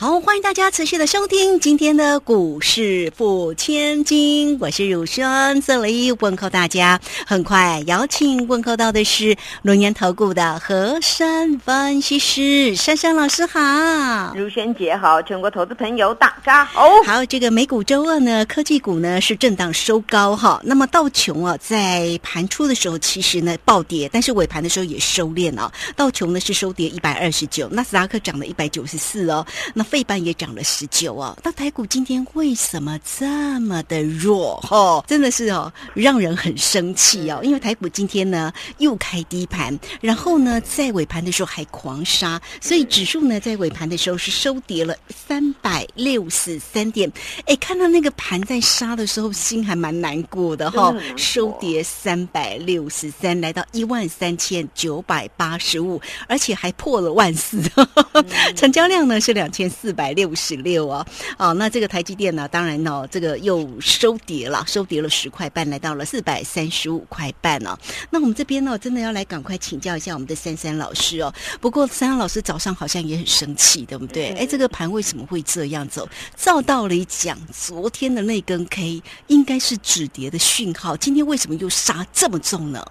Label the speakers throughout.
Speaker 1: 好，欢迎大家持续的收听今天的股市付千金，我是汝轩，这里问候大家。很快邀请问候到的是龙岩投顾的何山分析师珊珊老师好，
Speaker 2: 如轩姐好，全国投资朋友大家好。
Speaker 1: 好，这个美股周二呢，科技股呢是震荡收高哈。那么道琼啊，在盘初的时候其实呢暴跌，但是尾盘的时候也收敛了。道琼呢是收跌一百二十九，纳斯达克涨了一百九十四哦。那费半也涨了十九哦，那台股今天为什么这么的弱？哦，真的是哦，让人很生气哦。因为台股今天呢又开低盘，然后呢在尾盘的时候还狂杀，所以指数呢在尾盘的时候是收跌了三百六十三点。哎，看到那个盘在杀的时候，心还蛮难过的哈。收跌三百六十三，来到一万三千九百八十五，而且还破了万四，成交量呢是两千。四百六十六哦，哦，那这个台积电呢？当然哦，这个又收跌了，收跌了十块半，来到了四百三十五块半哦。那我们这边呢，真的要来赶快请教一下我们的珊珊老师哦。不过珊珊老师早上好像也很生气，对不对？哎，这个盘为什么会这样走？照道理讲，昨天的那根 K 应该是止跌的讯号，今天为什么又杀这么重呢？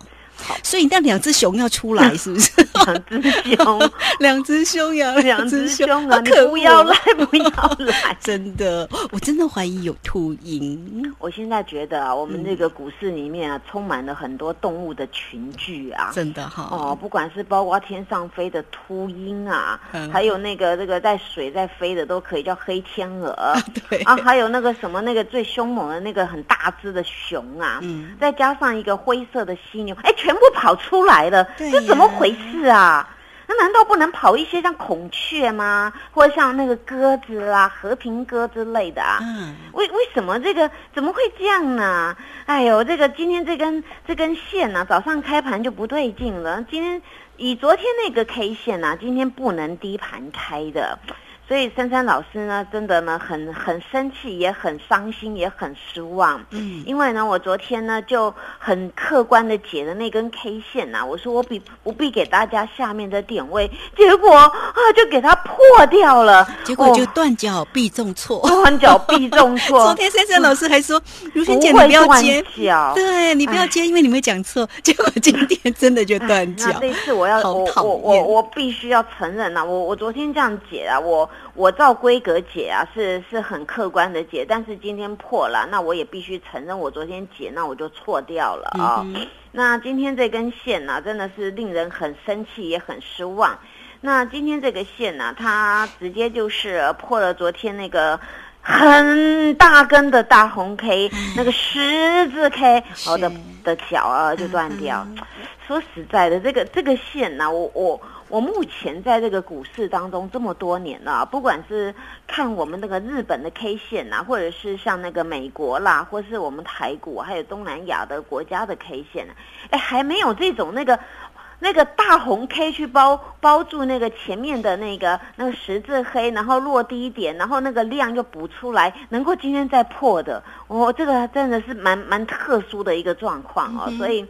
Speaker 1: 所以那两只熊要出来，是不是？
Speaker 2: 两只熊，
Speaker 1: 两只熊呀，
Speaker 2: 两只熊啊！你不要来，不要来！
Speaker 1: 真的，我真的怀疑有秃鹰。
Speaker 2: 我现在觉得啊，我们这个股市里面啊，充满了很多动物的群聚啊，
Speaker 1: 真的哈。
Speaker 2: 哦，不管是包括天上飞的秃鹰啊，还有那个这个在水在飞的，都可以叫黑天鹅。
Speaker 1: 对
Speaker 2: 啊，还有那个什么那个最凶猛的那个很大只的熊啊，嗯，再加上一个灰色的犀牛，哎，全。全部跑出来了，这怎么回事啊？那难道不能跑一些像孔雀吗？或者像那个鸽子啦、和平鸽之类的啊？嗯，为为什么这个怎么会这样呢？哎呦，这个今天这根这根线呢，早上开盘就不对劲了。今天以昨天那个 K 线呢，今天不能低盘开的。所以珊珊老师呢，真的呢很很生气，也很伤心，也很失望。嗯，因为呢，我昨天呢就很客观的解了那根 K 线呐，我说我比不必给大家下面的点位，结果啊就给它破掉了，
Speaker 1: 结果就断脚必中错，
Speaker 2: 断脚必中错。
Speaker 1: 昨天珊珊老师还说，如萱姐你不要接，对你不要接，因为你没讲错。结果今天真的就断脚。
Speaker 2: 那这次我要我我我我必须要承认呐，我我昨天这样解啊，我。我照规格解啊，是是很客观的解，但是今天破了，那我也必须承认，我昨天解那我就错掉了啊。那今天这根线呢，真的是令人很生气，也很失望。那今天这个线呢，它直接就是破了昨天那个很大根的大红 K，那个十字 K，我的的脚啊就断掉。说实在的，这个这个线呢，我我。我目前在这个股市当中这么多年了，不管是看我们那个日本的 K 线呐，或者是像那个美国啦，或是我们台股，还有东南亚的国家的 K 线，哎，还没有这种那个那个大红 K 去包包住那个前面的那个那个十字黑，然后落低一点，然后那个量又补出来，能够今天再破的，哦，这个真的是蛮蛮特殊的一个状况哦，所以。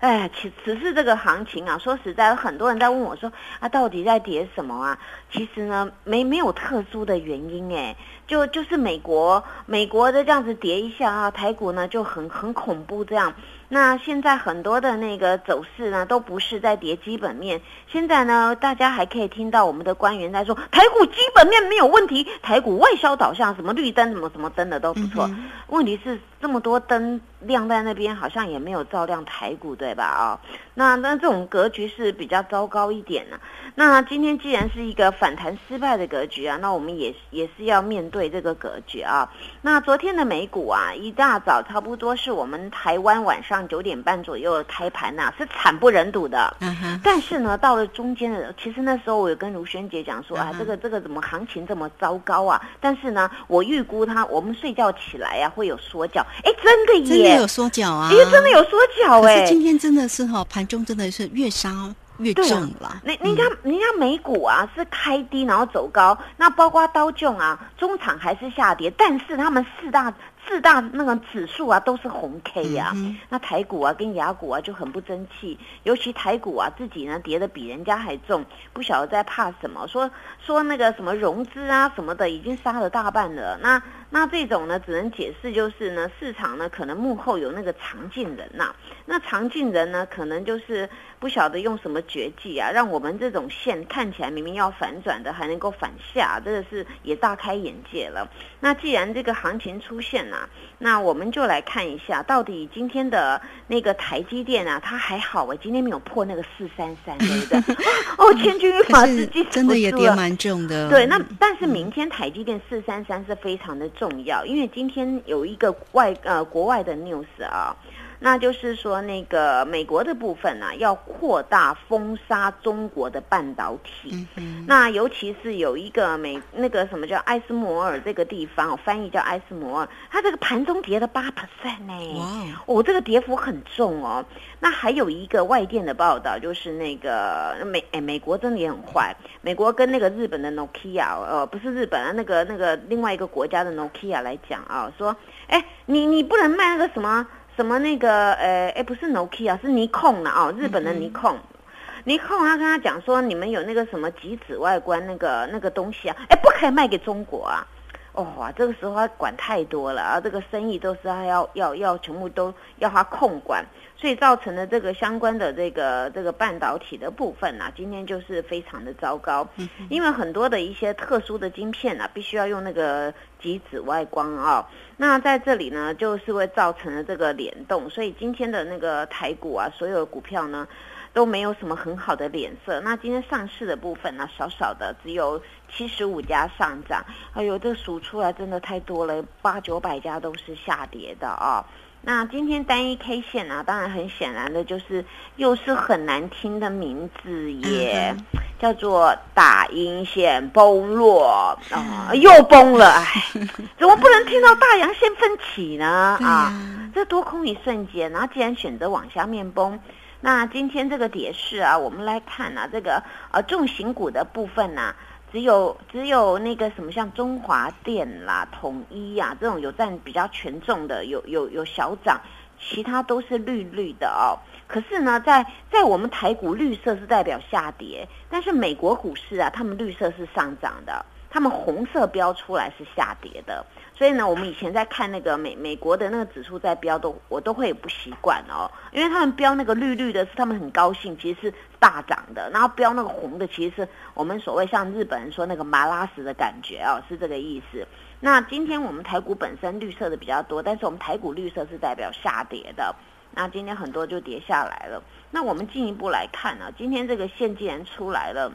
Speaker 2: 哎，其只是这个行情啊，说实在，很多人在问我说啊，到底在跌什么啊？其实呢，没没有特殊的原因哎，就就是美国美国的这样子跌一下啊，台股呢就很很恐怖这样。那现在很多的那个走势呢，都不是在跌基本面。现在呢，大家还可以听到我们的官员在说，台股基本面没有问题，台股外销导向，什么绿灯、什么什么灯的都不错。问题是这么多灯亮在那边，好像也没有照亮台股，对吧？啊，那那这种格局是比较糟糕一点呢。那今天既然是一个反弹失败的格局啊，那我们也也是要面对这个格局啊。那昨天的美股啊，一大早差不多是我们台湾晚上九点半左右开盘呐，是惨不忍睹的。嗯哼。但是呢，到了中间的，其实那时候我有跟卢萱姐讲说啊，这个这个怎么行情这么糟糕啊？但是呢，我预估它，我们睡觉起来呀会有缩脚。哎，真的
Speaker 1: 耶，真的有缩脚啊！
Speaker 2: 哎，真的有缩脚哎。
Speaker 1: 可是今天真的是哈，盘中真的是越杀。越重了。
Speaker 2: 那人家人家美股啊是开低然后走高，那包括刀重啊，中场还是下跌，但是他们四大。四大那个指数啊都是红 K 呀，那台股啊跟雅股啊就很不争气，尤其台股啊自己呢跌的比人家还重，不晓得在怕什么，说说那个什么融资啊什么的已经杀了大半了，那那这种呢只能解释就是呢市场呢可能幕后有那个藏进人呐，那藏进人呢可能就是不晓得用什么绝技啊，让我们这种线看起来明明要反转的还能够反下，真的是也大开眼界了。那既然这个行情出现了。那我们就来看一下，到底今天的那个台积电啊，它还好哎，今天没有破那个四三三，对不对？哦，千钧一发之际，
Speaker 1: 真的也跌蛮重的。
Speaker 2: 对，那但是明天台积电四三三是非常的重要，因为今天有一个外呃国外的 news 啊。那就是说，那个美国的部分呢，要扩大封杀中国的半导体。那尤其是有一个美那个什么叫埃斯摩尔这个地方，翻译叫埃斯摩尔，它这个盘中跌了八 percent 呢。哇！哦，这个跌幅很重哦。那还有一个外电的报道，就是那个美哎，美国真的也很坏。美国跟那个日本的 Nokia，呃，不是日本啊，那个那个另外一个国家的 Nokia 来讲啊，说，哎，你你不能卖那个什么。什么那个呃，哎，不是 Nokia，是尼控了哦，日本的尼控。尼控他跟他讲说，你们有那个什么极紫外观那个那个东西啊，哎，不可以卖给中国啊。哦，这个时候他管太多了啊，这个生意都是他要要要全部都要他控管。所以造成的这个相关的这个这个半导体的部分呢，今天就是非常的糟糕，因为很多的一些特殊的晶片呢，必须要用那个极紫外光啊。那在这里呢，就是会造成了这个联动，所以今天的那个台股啊，所有的股票呢都没有什么很好的脸色。那今天上市的部分呢，少少的只有七十五家上涨，哎呦，这数出来真的太多了，八九百家都是下跌的啊。那今天单一 K 线啊？当然很显然的就是又是很难听的名字耶，叫做打阴线崩落啊，又崩了，哎，怎么不能听到大阳线分起呢？啊，这多空一瞬间，然后既然选择往下面崩，那今天这个跌势啊，我们来看啊，这个呃重型股的部分呢。只有只有那个什么像中华电啦、统一呀这种有占比较权重的，有有有小涨，其他都是绿绿的哦。可是呢，在在我们台股绿色是代表下跌，但是美国股市啊，他们绿色是上涨的，他们红色标出来是下跌的。所以呢，我们以前在看那个美美国的那个指数在标，都我都会不习惯哦，因为他们标那个绿绿的，是他们很高兴，其实是大涨的；然后标那个红的，其实是我们所谓像日本人说那个麻拉屎的感觉哦，是这个意思。那今天我们台股本身绿色的比较多，但是我们台股绿色是代表下跌的，那今天很多就跌下来了。那我们进一步来看呢，今天这个线既然出来了，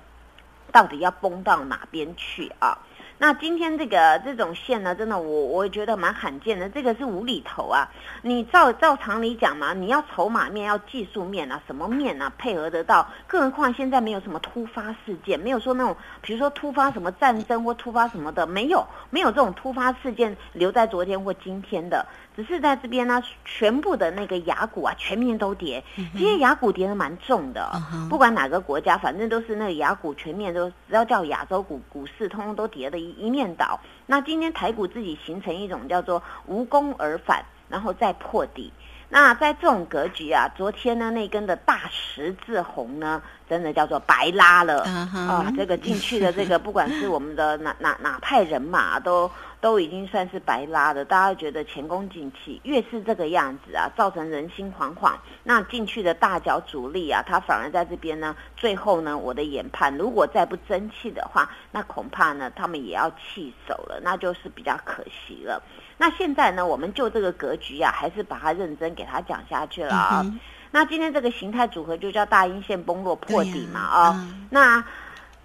Speaker 2: 到底要崩到哪边去啊？那今天这个这种线呢，真的我我觉得蛮罕见的，这个是无厘头啊！你照照常理讲嘛，你要筹码面，要技术面啊，什么面啊配合得到？更何况现在没有什么突发事件，没有说那种，比如说突发什么战争或突发什么的，没有，没有这种突发事件留在昨天或今天的。只是在这边呢，全部的那个雅股啊，全面都跌。今天雅股跌的蛮重的，不管哪个国家，反正都是那个雅股全面都，只要叫亚洲股股市，通通都跌的一一面倒。那今天台股自己形成一种叫做无功而返，然后再破底。那在这种格局啊，昨天呢那根的大十字红呢，真的叫做白拉了啊！这个进去的这个，不管是我们的哪哪哪派人马都。都已经算是白拉的，大家觉得前功尽弃，越是这个样子啊，造成人心惶惶。那进去的大脚主力啊，他反而在这边呢。最后呢，我的研判，如果再不争气的话，那恐怕呢，他们也要弃手了，那就是比较可惜了。那现在呢，我们就这个格局啊，还是把它认真给它讲下去了啊。那今天这个形态组合就叫大阴线崩落破底嘛啊。那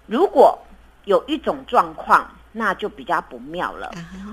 Speaker 2: 如果有一种状况。那就比较不妙了。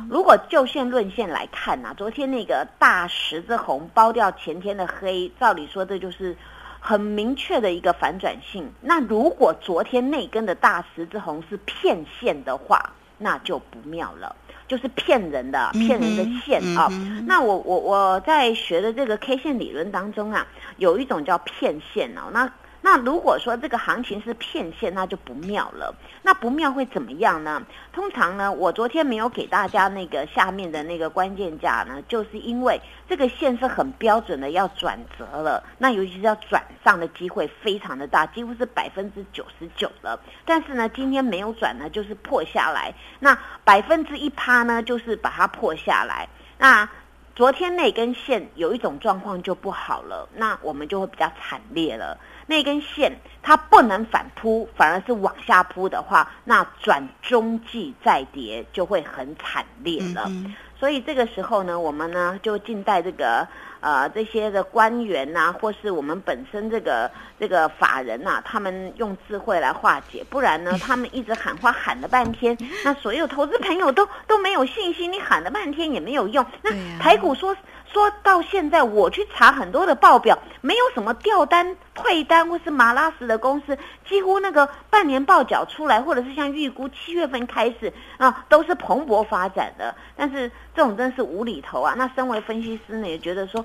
Speaker 2: 如果就线论线来看呢，昨天那个大十字红包掉前天的黑，照理说这就是很明确的一个反转性。那如果昨天那根的大十字红是骗线的话，那就不妙了，就是骗人的、骗人的线啊。那我我我在学的这个 K 线理论当中啊，有一种叫骗线哦，那。那如果说这个行情是骗线，那就不妙了。那不妙会怎么样呢？通常呢，我昨天没有给大家那个下面的那个关键价呢，就是因为这个线是很标准的要转折了，那尤其是要转上的机会非常的大，几乎是百分之九十九了。但是呢，今天没有转呢，就是破下来。那百分之一趴呢，就是把它破下来。那昨天那根线有一种状况就不好了，那我们就会比较惨烈了。那根线它不能反扑，反而是往下扑的话，那转中继再跌就会很惨烈了。所以这个时候呢，我们呢就静待这个。呃，这些的官员呐，或是我们本身这个这个法人呐，他们用智慧来化解，不然呢，他们一直喊话喊了半天，那所有投资朋友都都没有信心，你喊了半天也没有用。那台股说说到现在，我去查很多的报表，没有什么掉单、退单或是马拉斯的公司，几乎那个半年报缴出来，或者是像预估七月份开始啊，都是蓬勃发展的。但是这种真是无厘头啊！那身为分析师呢，也觉得说。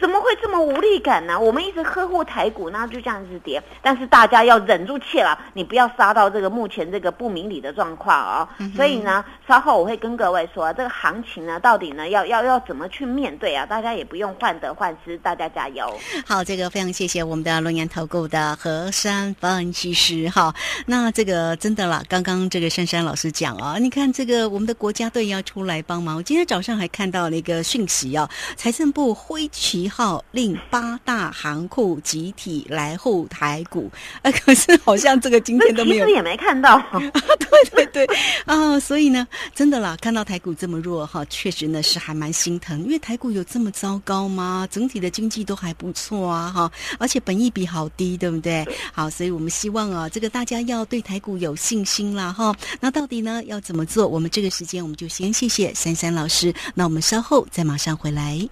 Speaker 2: 怎么会这么无力感呢？我们一直呵护台股，那就这样子跌。但是大家要忍住气了，你不要杀到这个目前这个不明理的状况啊。所以呢，稍后我会跟各位说，这个行情呢，到底呢要要要怎么去面对啊？大家也不用患得患失，大家加油。
Speaker 1: 好，这个非常谢谢我们的龙岩投顾的何山分析师哈。那这个真的啦，刚刚这个珊珊老师讲啊，你看这个我们的国家队要出来帮忙。我今天早上还看到了一个讯息啊，财政部挥旗。一号令八大行库集体来护台股，啊，可是好像这个今天都没有，
Speaker 2: 也没看到。
Speaker 1: 对对对，啊，所以呢，真的啦，看到台股这么弱哈，确实呢是还蛮心疼，因为台股有这么糟糕吗？整体的经济都还不错啊，哈，而且本益比好低，对不对？好，所以我们希望啊，这个大家要对台股有信心啦，哈。那到底呢要怎么做？我们这个时间我们就先谢谢珊珊老师，那我们稍后再马上回来。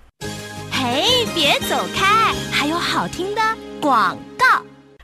Speaker 3: 嘿，别走开，还有好听的广。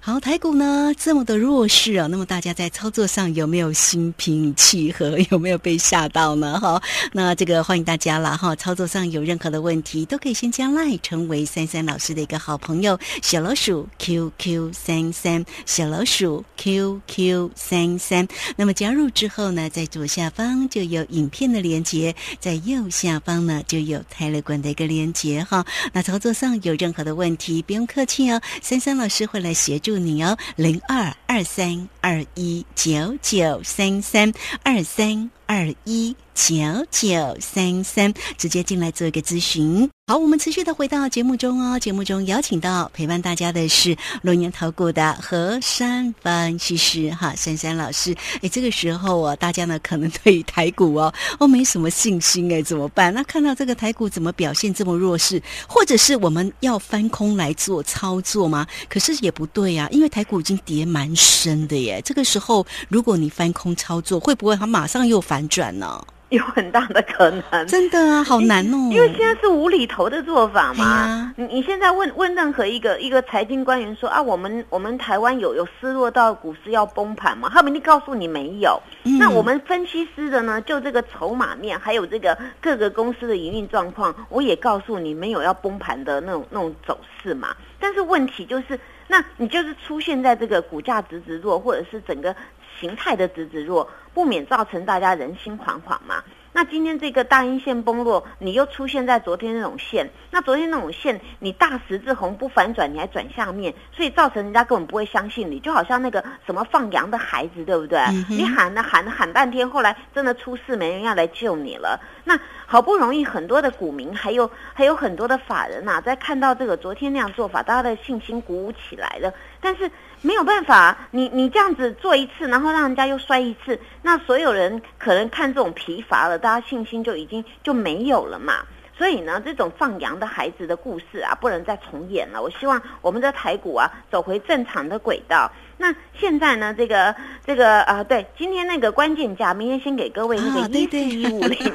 Speaker 1: 好，台股呢这么的弱势啊，那么大家在操作上有没有心平气和？有没有被吓到呢？哈，那这个欢迎大家了哈。操作上有任何的问题，都可以先加赖成为三三老师的一个好朋友，小老鼠 QQ 三三，小老鼠 QQ 三三。那么加入之后呢，在左下方就有影片的连接，在右下方呢就有泰勒管的一个连接哈。那操作上有任何的问题，不用客气哦，三三老师会来协助。你哦，零二二三。二一九九三三二三二一九九三三，直接进来做一个咨询。好，我们持续的回到节目中哦。节目中邀请到陪伴大家的是龙年投顾的何山分析师哈，珊珊老师。哎，这个时候啊，大家呢可能对于台股哦哦没什么信心哎，怎么办？那看到这个台股怎么表现这么弱势，或者是我们要翻空来做操作吗？可是也不对呀，因为台股已经跌蛮深的耶。这个时候，如果你翻空操作，会不会它马上又反转呢？
Speaker 2: 有很大的可能，
Speaker 1: 真的啊，好难哦。
Speaker 2: 因为现在是无厘头的做法嘛。你你现在问问任何一个一个财经官员说啊，我们我们台湾有有失落到股市要崩盘吗？他们一定告诉你没有。那我们分析师的呢，就这个筹码面，还有这个各个公司的营运状况，我也告诉你没有要崩盘的那种那种走势嘛。但是问题就是，那你就是出现在这个股价直直弱，或者是整个。形态的直直弱，不免造成大家人心惶惶嘛。那今天这个大阴线崩落，你又出现在昨天那种线，那昨天那种线，你大十字红不反转，你还转下面，所以造成人家根本不会相信你，就好像那个什么放羊的孩子，对不对？你喊了喊了喊半天，后来真的出事，没人要来救你了。那好不容易很多的股民，还有还有很多的法人呐，在看到这个昨天那样做法，大家的信心鼓舞起来了，但是。没有办法，你你这样子做一次，然后让人家又摔一次，那所有人可能看这种疲乏了，大家信心就已经就没有了嘛。所以呢，这种放羊的孩子的故事啊，不能再重演了。我希望我们的台股啊，走回正常的轨道。那现在呢？这个这个啊，对，今天那个关键价，明天先给各位那个一四一五零，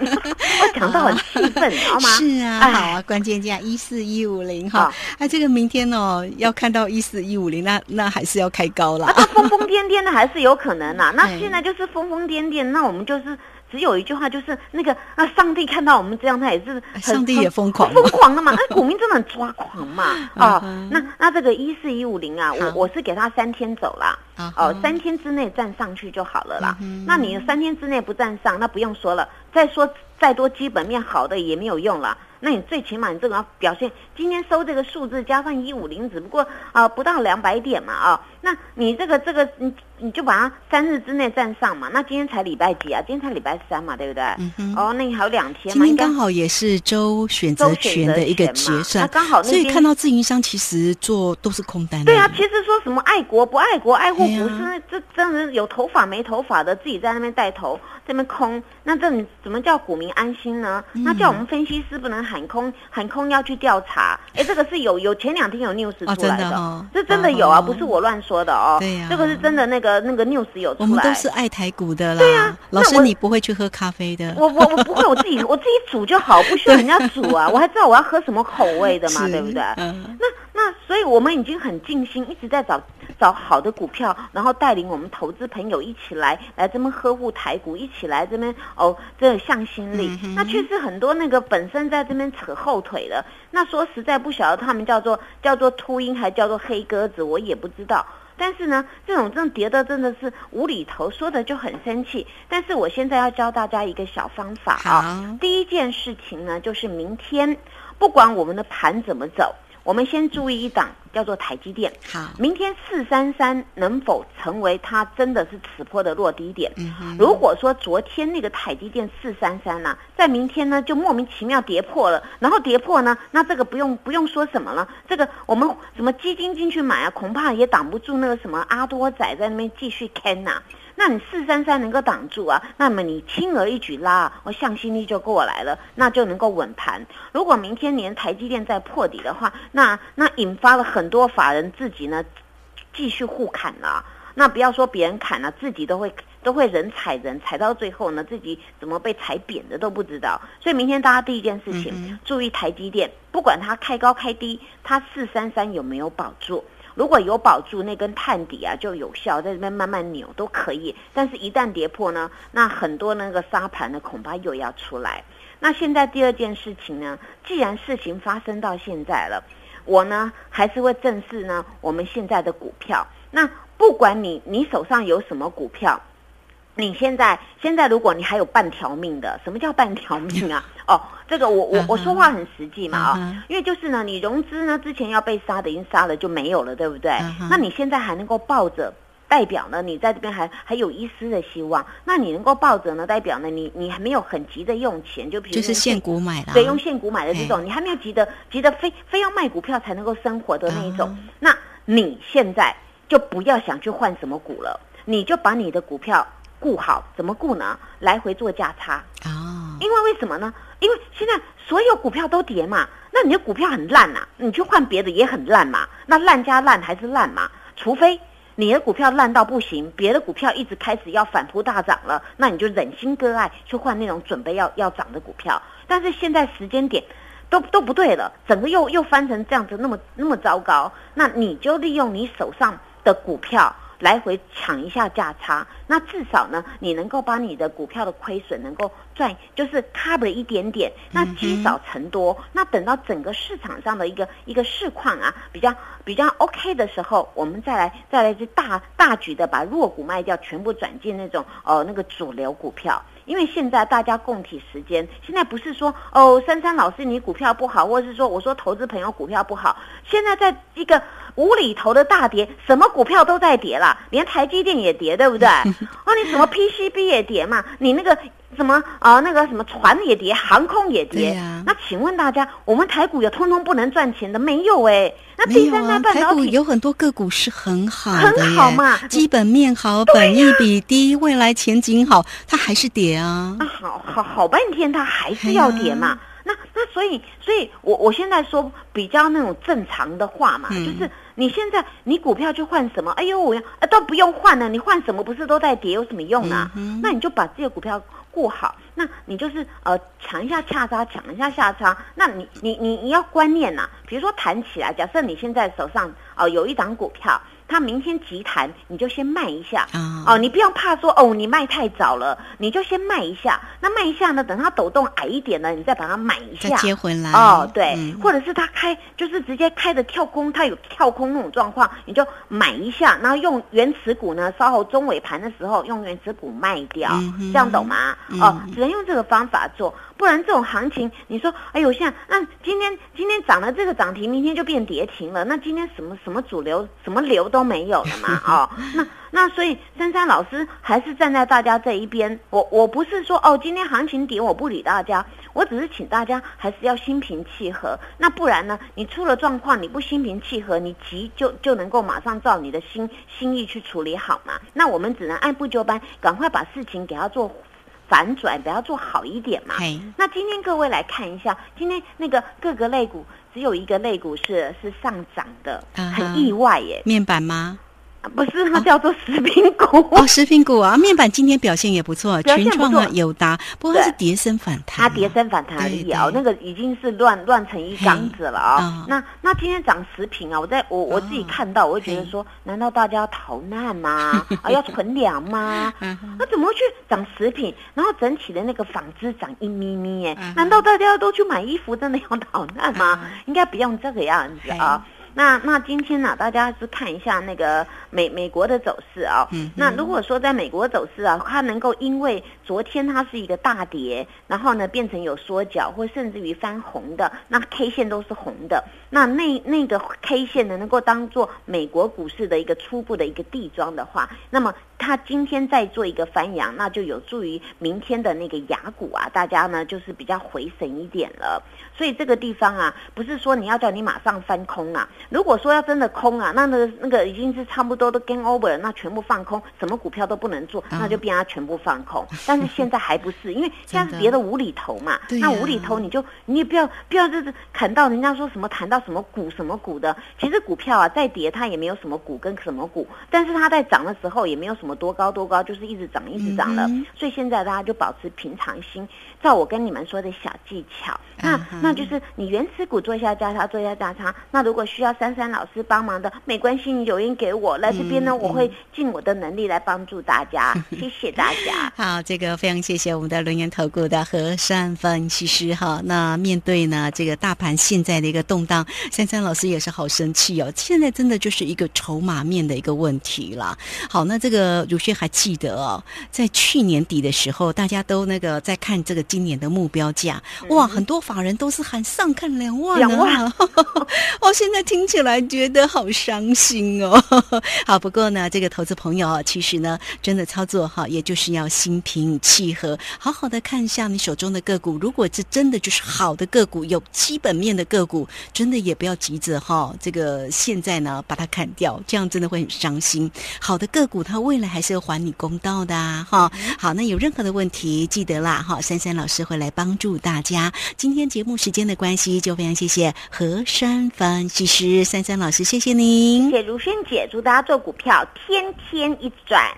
Speaker 2: 我讲到很气愤，好吗？
Speaker 1: 是啊，好啊，关键价一四一五零哈。那，这个明天哦，要看到一四一五零，那那还是要开高了。
Speaker 2: 疯疯癫癫的还是有可能呐。那现在就是疯疯癫癫，那我们就是。只有一句话，就是那个那，上帝看到我们这样，他也是
Speaker 1: 上帝也疯狂
Speaker 2: 疯狂的嘛。那股民真的很抓狂嘛啊。那那这个一四一五零啊，我我是给他三天走了哦，三天之内站上去就好了啦。那你三天之内不站上，那不用说了。再说再多基本面好的也没有用了。那你最起码你这个要表现，今天收这个数字加上一五零，只不过啊不到两百点嘛啊，那你这个这个你你就把它三日之内站上嘛。那今天才礼拜几啊？今天才礼拜三嘛，对不对？哦，那你还有两天
Speaker 1: 嘛？今天刚好也是周选择权的一个结算，那
Speaker 2: 刚好
Speaker 1: 所以看到自营商其实做都是空单。
Speaker 2: 对啊，其实说什么爱国不爱国，爱护股市，这真人有头发没头发的自己在那边带头。这边空，那这怎么叫股民安心呢？那叫我们分析师不能喊空，喊空要去调查。哎，这个是有有前两天有 news 出来的，这真的有啊，不是我乱说的哦。
Speaker 1: 对呀，
Speaker 2: 这个是真的，那个那个 news 有出来。
Speaker 1: 我们都是爱台股的啦。
Speaker 2: 对呀，
Speaker 1: 老师你不会去喝咖啡的。
Speaker 2: 我我我不会，我自己我自己煮就好，不需要人家煮啊。我还知道我要喝什么口味的嘛，对不对？嗯。那那所以我们已经很尽心，一直在找。找好的股票，然后带领我们投资朋友一起来来这边呵护台股，一起来这边哦，这向心力。那确实很多那个本身在这边扯后腿的，那说实在不晓得他们叫做叫做秃鹰还叫做黑鸽子，我也不知道。但是呢，这种这种叠的真的是无厘头，说的就很生气。但是我现在要教大家一个小方法啊，第一件事情呢，就是明天不管我们的盘怎么走。我们先注意一档，叫做台积电。
Speaker 1: 好，
Speaker 2: 明天四三三能否成为它真的是此波的落低点？如果说昨天那个台积电四三三呢，在明天呢就莫名其妙跌破了，然后跌破呢，那这个不用不用说什么了，这个我们什么基金进去买啊，恐怕也挡不住那个什么阿多仔在那边继续坑呐。那你四三三能够挡住啊？那么你轻而易举拉，我向心力就过来了，那就能够稳盘。如果明天连台积电再破底的话，那那引发了很多法人自己呢继续互砍了。那不要说别人砍了，自己都会都会人踩人，踩到最后呢，自己怎么被踩扁的都不知道。所以明天大家第一件事情注意台积电，不管它开高开低，它四三三有没有保住。如果有保住那根探底啊，就有效，在这边慢慢扭都可以。但是，一旦跌破呢，那很多那个沙盘呢，恐怕又要出来。那现在第二件事情呢，既然事情发生到现在了，我呢还是会正视呢我们现在的股票。那不管你你手上有什么股票。你现在现在，如果你还有半条命的，什么叫半条命啊？哦，这个我我我说话很实际嘛啊，因为就是呢，你融资呢之前要被杀的已经杀了就没有了，对不对？那你现在还能够抱着，代表呢你在这边还还有一丝的希望。那你能够抱着呢，代表呢你你还没有很急着用钱，就比如
Speaker 1: 就是现股买的，
Speaker 2: 对，用现股买的这种，你还没有急着急着非非要卖股票才能够生活的那一种。那你现在就不要想去换什么股了，你就把你的股票。顾好怎么顾呢？来回做价差啊！因为为什么呢？因为现在所有股票都跌嘛，那你的股票很烂呐，你去换别的也很烂嘛。那烂加烂还是烂嘛？除非你的股票烂到不行，别的股票一直开始要反扑大涨了，那你就忍心割爱去换那种准备要要涨的股票。但是现在时间点都都不对了，整个又又翻成这样子，那么那么糟糕，那你就利用你手上的股票。来回抢一下价差，那至少呢，你能够把你的股票的亏损能够赚，就是 cover 一点点，那积少成多，那等到整个市场上的一个一个市况啊比较比较 OK 的时候，我们再来再来去大大举的把弱股卖掉，全部转进那种哦那个主流股票。因为现在大家共体时间，现在不是说哦，珊珊老师你股票不好，或者是说我说投资朋友股票不好，现在在一个无厘头的大跌，什么股票都在跌了，连台积电也跌，对不对？哦，你什么 PCB 也跌嘛，你那个。什么啊？那个什么船也跌，航空也跌。那请问大家，我们台股有通通不能赚钱的没有？哎，那第三代半导体
Speaker 1: 有很多个股是很好的，
Speaker 2: 很好嘛，
Speaker 1: 基本面好，本益比低，未来前景好，它还是跌啊。
Speaker 2: 那好好好半天，它还是要跌嘛。那那所以，所以我我现在说比较那种正常的话嘛，就是你现在你股票去换什么？哎呦，我要都不用换了，你换什么不是都在跌，有什么用呢？那你就把这些股票。顾好，那你就是呃抢一下价差，抢一下下差。那你你你你要观念呐，比如说谈起来，假设你现在手上哦有一档股票。它明天急弹，你就先卖一下啊。哦，你不要怕说哦，你卖太早了，你就先卖一下。那卖一下呢，等它抖动矮一点呢，你再把它买一下，
Speaker 1: 接回来。
Speaker 2: 哦，对，或者是它开就是直接开的跳空，它有跳空那种状况，你就买一下，然后用原持股呢，稍后中尾盘的时候用原持股卖掉，这样懂吗？哦，只能用这个方法做。不然这种行情，你说，哎呦，现在那今天今天涨了这个涨停，明天就变跌停了，那今天什么什么主流什么流都没有了嘛？哦，那那所以珊珊老师还是站在大家这一边。我我不是说哦，今天行情跌我不理大家，我只是请大家还是要心平气和。那不然呢？你出了状况，你不心平气和，你急就就能够马上照你的心心意去处理好嘛？那我们只能按部就班，赶快把事情给他做。反转，不要做好一点嘛。那今天各位来看一下，今天那个各个类股，只有一个类股是是上涨的，很意外耶。
Speaker 1: 面板吗？
Speaker 2: 不是，它叫做食品股
Speaker 1: 哦，食品股啊，面板今天表现也不错，
Speaker 2: 群
Speaker 1: 创啊友达，不过它是跌升反弹，
Speaker 2: 它跌升反弹而已啊，那个已经是乱乱成一缸子了啊。那那今天涨食品啊，我在我我自己看到，我会觉得说，难道大家要逃难吗？啊，要存粮吗？那怎么会去涨食品？然后整体的那个纺织涨一咪咪耶？难道大家都去买衣服，真的要逃难吗？应该不用这个样子啊。那那今天呢，大家是看一下那个美美国的走势啊。嗯。那如果说在美国走势啊，它能够因为昨天它是一个大跌，然后呢变成有缩脚，或甚至于翻红的，那 K 线都是红的。那那那个 K 线呢，能够当做美国股市的一个初步的一个地桩的话，那么它今天再做一个翻阳，那就有助于明天的那个雅股啊，大家呢就是比较回神一点了。所以这个地方啊，不是说你要叫你马上翻空啊。如果说要真的空啊，那那个那个已经是差不多都 game over 了，那全部放空，什么股票都不能做，那就变它全部放空。但是现在还不是，因为现在是跌的无厘头嘛。那无厘头你就你也不要不要就是砍到人家说什么谈到什么股什么股的，其实股票啊再跌它也没有什么股跟什么股，但是它在涨的时候也没有什么多高多高，就是一直涨一直涨了。所以现在大家就保持平常心，照我跟你们说的小技巧，那。那就是你原持股做一下加仓，做一下加仓。那如果需要珊珊老师帮忙的，没关系，你有人给我来这边呢，我会尽我的能力来帮助大家。谢谢大家。
Speaker 1: 好，这个非常谢谢我们的轮研投顾的和善分析师哈。那面对呢这个大盘现在的一个动荡，珊珊老师也是好生气哦。现在真的就是一个筹码面的一个问题了。好，那这个如轩还记得哦，在去年底的时候，大家都那个在看这个今年的目标价，哇，很多法人都。是喊上看两万，
Speaker 2: 两万，
Speaker 1: 哦现在听起来觉得好伤心哦。好，不过呢，这个投资朋友啊，其实呢，真的操作哈，也就是要心平气和，好好的看一下你手中的个股。如果这真的就是好的个股，有基本面的个股，真的也不要急着哈，这个现在呢把它砍掉，这样真的会很伤心。好的个股，它未来还是要还你公道的哈。好，那有任何的问题，记得啦哈，珊珊老师会来帮助大家。今天节目。时间的关系，就非常谢谢和山分析师珊珊老师，谢谢您。
Speaker 2: 谢谢如萱姐，祝大家做股票天天一转。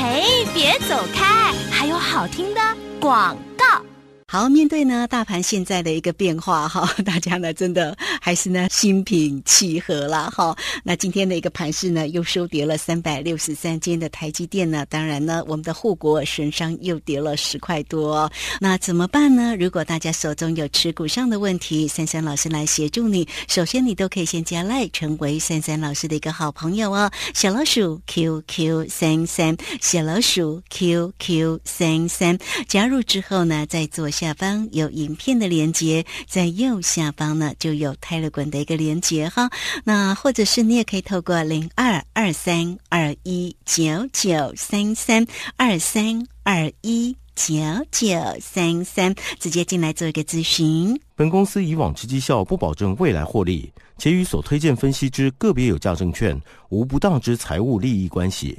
Speaker 3: 嘿，别走开，还有好听的广告。
Speaker 1: 好，面对呢大盘现在的一个变化哈，大家呢真的还是呢心平气和了哈。那今天的一个盘势呢又收跌了三百六十三间的台积电呢，当然呢我们的护国神商又跌了十块多。那怎么办呢？如果大家手中有持股上的问题，珊珊老师来协助你。首先你都可以先加赖，成为珊珊老师的一个好朋友哦。小老鼠 QQ 三三，小老鼠 QQ 三三，加入之后呢，再做。下方有影片的连接，在右下方呢就有泰勒滚的一个连接哈。那或者是你也可以透过零二二三二一九九三三二三二一九九三三直接进来做一个咨询。
Speaker 4: 本公司以往之绩效不保证未来获利，且与所推荐分析之个别有价证券无不当之财务利益关系。